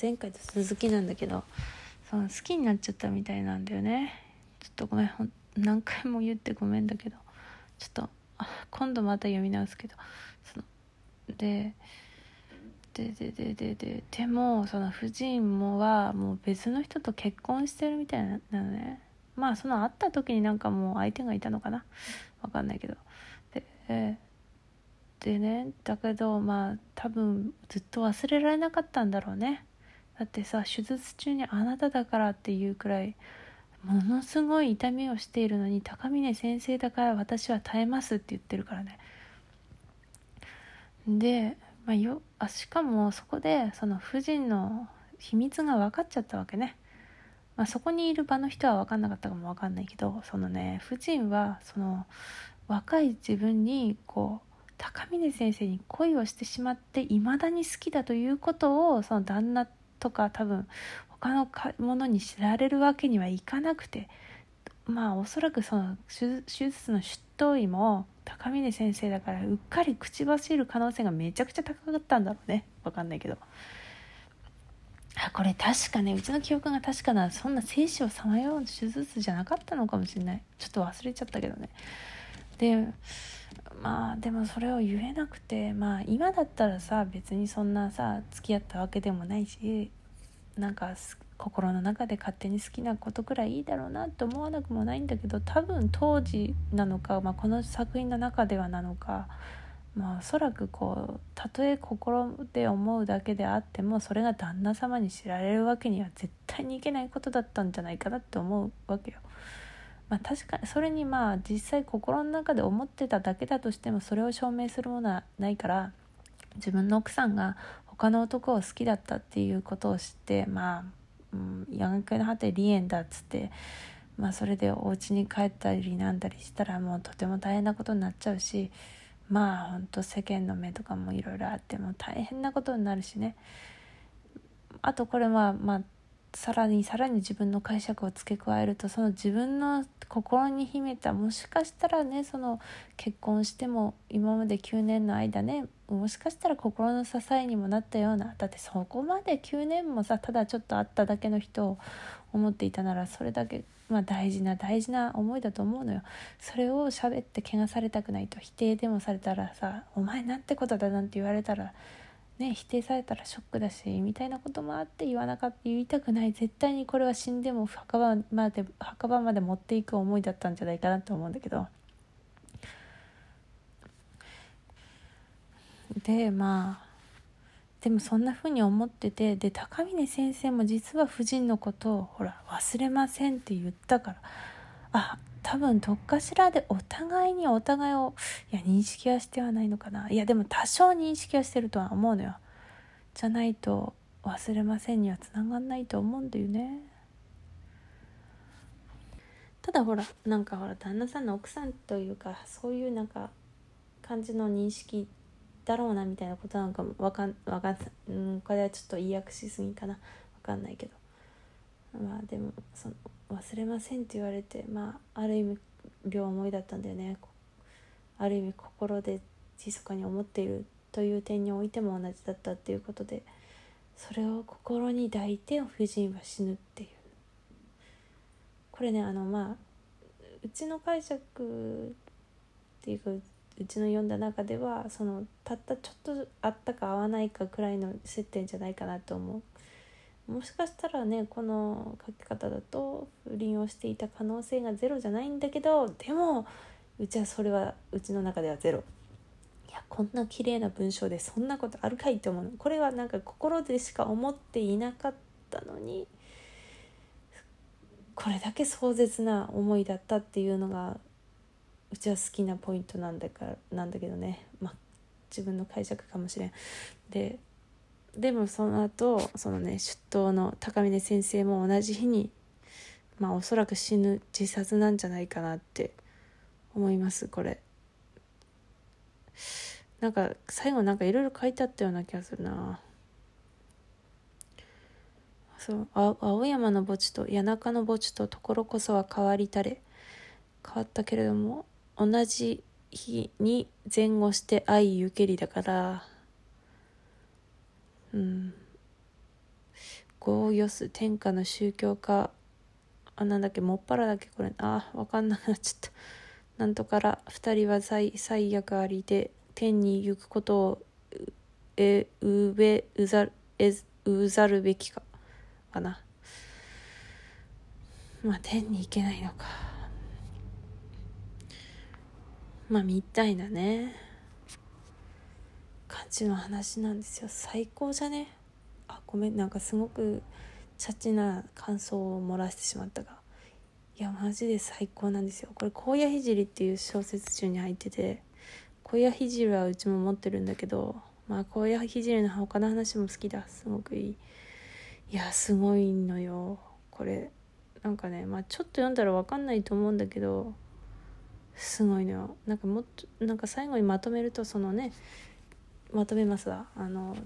前回と続きなんだけどその好きになっちゃったみたいなんだよね。ちょっとごめん何回も言ってごめんだけどちょっと今度また読み直すけどそのでででででででもその夫人もはもう別の人と結婚してるみたいなのね。まあその会った時になんかもう相手がいたのかな。わかんないけど。ででねだけどまあ多分ずっと忘れられなかったんだろうね。だってさ手術中にあなただからっていうくらいものすごい痛みをしているのに高峰先生だから私は耐えますって言ってるからね。で、まあ、よあしかもそこでその夫人の秘密が分かっちゃったわけね、まあ、そこにいる場の人は分かんなかったかも分かんないけどそのね夫人はその若い自分にこう高峰先生に恋をしてしまっていまだに好きだということをその旦那とか多分他の者に知られるわけにはいかなくてまあおそらくその手術の執刀医も高峰先生だからうっかり口走る可能性がめちゃくちゃ高かったんだろうね。分かんないけど。あこれ確かねうちの記憶が確かなそんな生死をさまよう手術じゃなかったのかもしれない。ちょっと忘れちゃったけどね。でまあでもそれを言えなくてまあ今だったらさ別にそんなさ付き合ったわけでもないしなんか心の中で勝手に好きなことくらいいいだろうなって思わなくもないんだけど多分当時なのか、まあ、この作品の中ではなのかまあおそらくこうたとえ心で思うだけであってもそれが旦那様に知られるわけには絶対にいけないことだったんじゃないかなって思うわけよ。まあ、確かにそれにまあ実際心の中で思ってただけだとしてもそれを証明するものはないから自分の奥さんが他の男を好きだったっていうことを知ってまあ、うん、やがての果て離縁だっつって、まあ、それでお家に帰ったりなんだりしたらもうとても大変なことになっちゃうしまあほんと世間の目とかもいろいろあっても大変なことになるしね。あとこれはまあさらにさらに自分の解釈を付け加えるとその自分の心に秘めたもしかしたらねその結婚しても今まで9年の間ねもしかしたら心の支えにもなったようなだってそこまで9年もさただちょっと会っただけの人を思っていたならそれだけ、まあ、大事な大事な思いだと思うのよ。それを喋って怪我されたくないと否定でもされたらさ「お前なんてことだ」なんて言われたらね、否定されたらショックだしみたいなこともあって言わなかった言いたくない絶対にこれは死んでも墓場まで墓場まで持っていく思いだったんじゃないかなと思うんだけど。でまあでもそんな風に思っててで高峰先生も実は夫人のことをほら忘れませんって言ったからあ多分どっかしらでお互いにお互いをいや認識はしてはないのかな。いやでも多少認識はしてるとは思うのよ。じゃないと忘れませんにはつながんないと思うんだよね。ただほらなんかほら旦那さんの奥さんというかそういうなんか感じの認識だろうなみたいなことなんかもわかんわかんうんこれはちょっと言い訳しすぎかな。わかんないけど。まあでもその忘れませんって言われてまあある意味両思いだったんだよねある意味心で密かに思っているという点においても同じだったっていうことでそれを心に抱いて夫人は死ぬっていうこれねあのまあうちの解釈っていうかうちの読んだ中ではそのたったちょっとあったか合わないかくらいの接点じゃないかなと思う。もしかしたらねこの書き方だと不倫をしていた可能性がゼロじゃないんだけどでもうちはそれはうちの中ではゼロ。いやこんな綺麗な文章でそんなことあるかいって思うこれはなんか心でしか思っていなかったのにこれだけ壮絶な思いだったっていうのがうちは好きなポイントなんだかなんだけどね。まあ自分の解釈かもしれん。ででもその後そのね出頭の高峰先生も同じ日にまあおそらく死ぬ自殺なんじゃないかなって思いますこれ。なんか最後なんかいろいろ書いてあったような気がするな。そう青山の墓地と谷中の墓地とところこそは変わりたれ変わったけれども同じ日に前後して愛ゆけりだからうん。ゴーヨス天下の宗教家。あなんだっけもっぱらだっけこれ。あわかんなくなっちゃった。なんとから二人は最最悪ありで天に行くことをえうべうざえうざるべきかかな。まあ天に行けないのか。まあみたいなね。感じの話なんですよ。最高じゃね？あごめん。なんかすごくチャチな感想を漏らしてしまったが。いやマジで最高なんですよ。これ「荒野聖」っていう小説中に入ってて。荒野聖はうちも持ってるんだけど。まあ荒野聖の他の話も好きだ。すごくいい。いやすごいのよ。これなんかねまあちょっと読んだら分かんないと思うんだけど。すごいのよ。なんかもっとなんか最後にまとめるとそのねまとめますわ。あの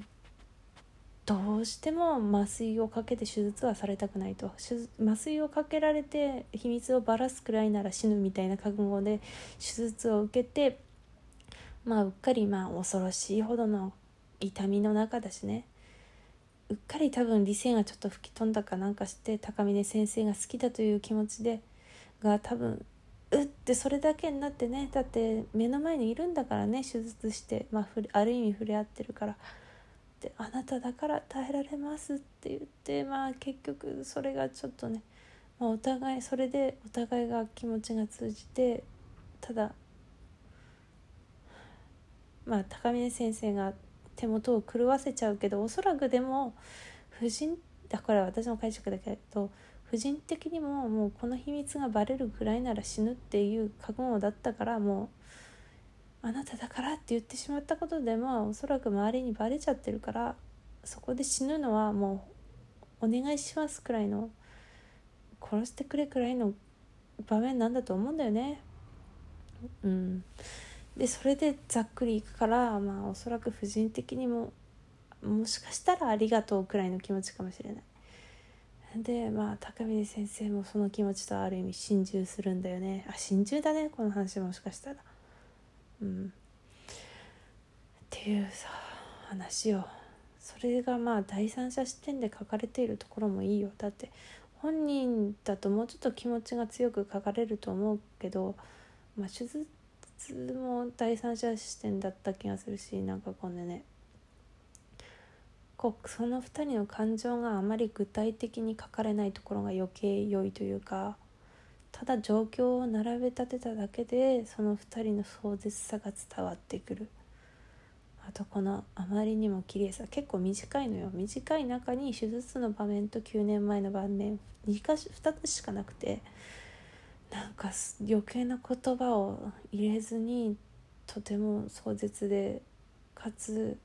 どうしても麻酔をかけて手術はされたくないと。麻酔をかけられて秘密をばらすくらいなら死ぬみたいな覚悟で手術を受けてまあうっかりまあ恐ろしいほどの痛みの中だしね。うっかり多分理性がちょっと吹き飛んだかなんかして高峰先生が好きだという気持ちでが多分うってそれだけになってねだって目の前にいるんだからね手術して、まあ、ある意味触れ合ってるから。ってあなただから耐えられますって言ってまあ結局それがちょっとね、まあ、お互いそれでお互いが気持ちが通じてただまあ高峰先生が手元を狂わせちゃうけどおそらくでも夫人だから私の解釈だけど婦人的にももうこの秘密がバレるぐらいなら死ぬっていう覚悟だったからもうあなただからって言ってしまったことでまあおそらく周りにバレちゃってるからそこで死ぬのはもうお願いしますくらいの殺してくれくらいの場面なんだと思うんだよね。うん、でそれでざっくりいくからまあおそらく婦人的にももしかしたらありがとうくらいの気持ちかもしれない。でまあ高峰先生もその気持ちとある意味心中するんだよね。あ心中だねこの話もしかしたら。うん、っていうさ話をそれがまあ第三者視点で書かれているところもいいよ。だって本人だともうちょっと気持ちが強く書かれると思うけど、まあ、手術も第三者視点だった気がするしなんかこうねこうその2人の感情があまり具体的に書かれないところが余計良いというかただ状況を並べ立てただけでその2人の壮絶さが伝わってくる。あとこのあまりにも綺麗さ結構短いのよ。短い中に手術の場面と9年前の場面 2, か2つしかなくてなんか余計な言葉を入れずにとても壮絶でかつ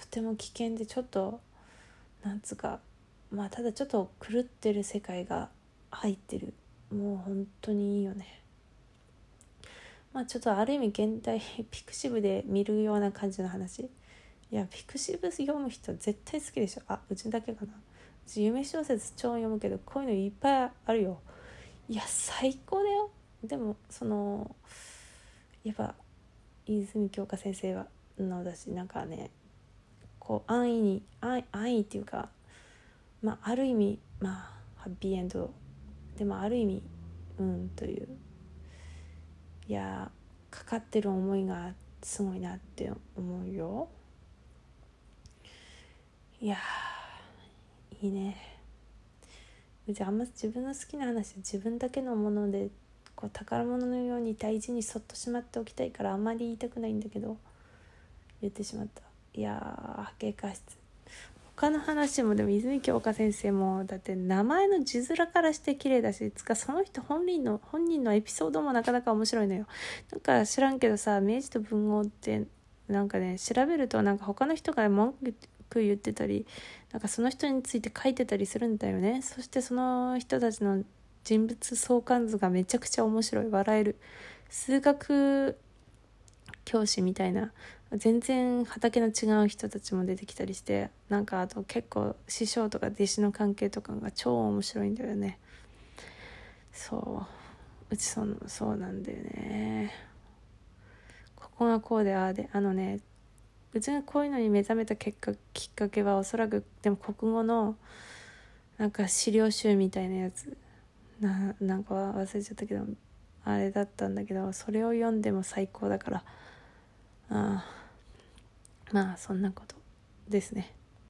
とても危険でちょっとなんつうかまあただちょっと狂ってる世界が入ってる。もう本当にいいよね。まあちょっとある意味現代 ピクシブで見るような感じの話。いやピクシブ読む人絶対好きでしょ。あうちだけかな。うち夢小説超読むけどこういうのいっぱいあるよ。いや最高だよ。でもそのやっぱ泉鏡花先生はのだしなんかねこう安易に安易っていうかまあある意味まあハッピーエンド。でもある意味うんという。いやかかってる思いがすごいなって思うよ。いやいいね。うちあんま自分の好きな話自分だけのものでこう宝物のように大事にそっとしまっておきたいからあんまり言いたくないんだけど言ってしまった。いやー波形化室他の話もでも泉鏡花先生もだって名前の字面からして綺麗だしつかその人本人の本人のエピソードもなかなか面白いのよ。なんか知らんけどさ明治と文豪ってなんかね調べるとなんか他の人が文句言ってたりなんかその人について書いてたりするんだよね。そしてその人たちの人物相関図がめちゃくちゃ面白い。笑える。数学教師みたいな全然畑の違う人たちも出てきたりしてなんかあと結構師匠とか弟子の関係とかが超面白いんだよね。そう。うちそのそうなんだよね。ここがこうでああであのねうちがこういうのに目覚めた結果きっかけはおそらくでも国語のなんか資料集みたいなやつ。ななんか忘れちゃったけどあれだったんだけどそれを読んでも最高だから。あまあそんなことですね。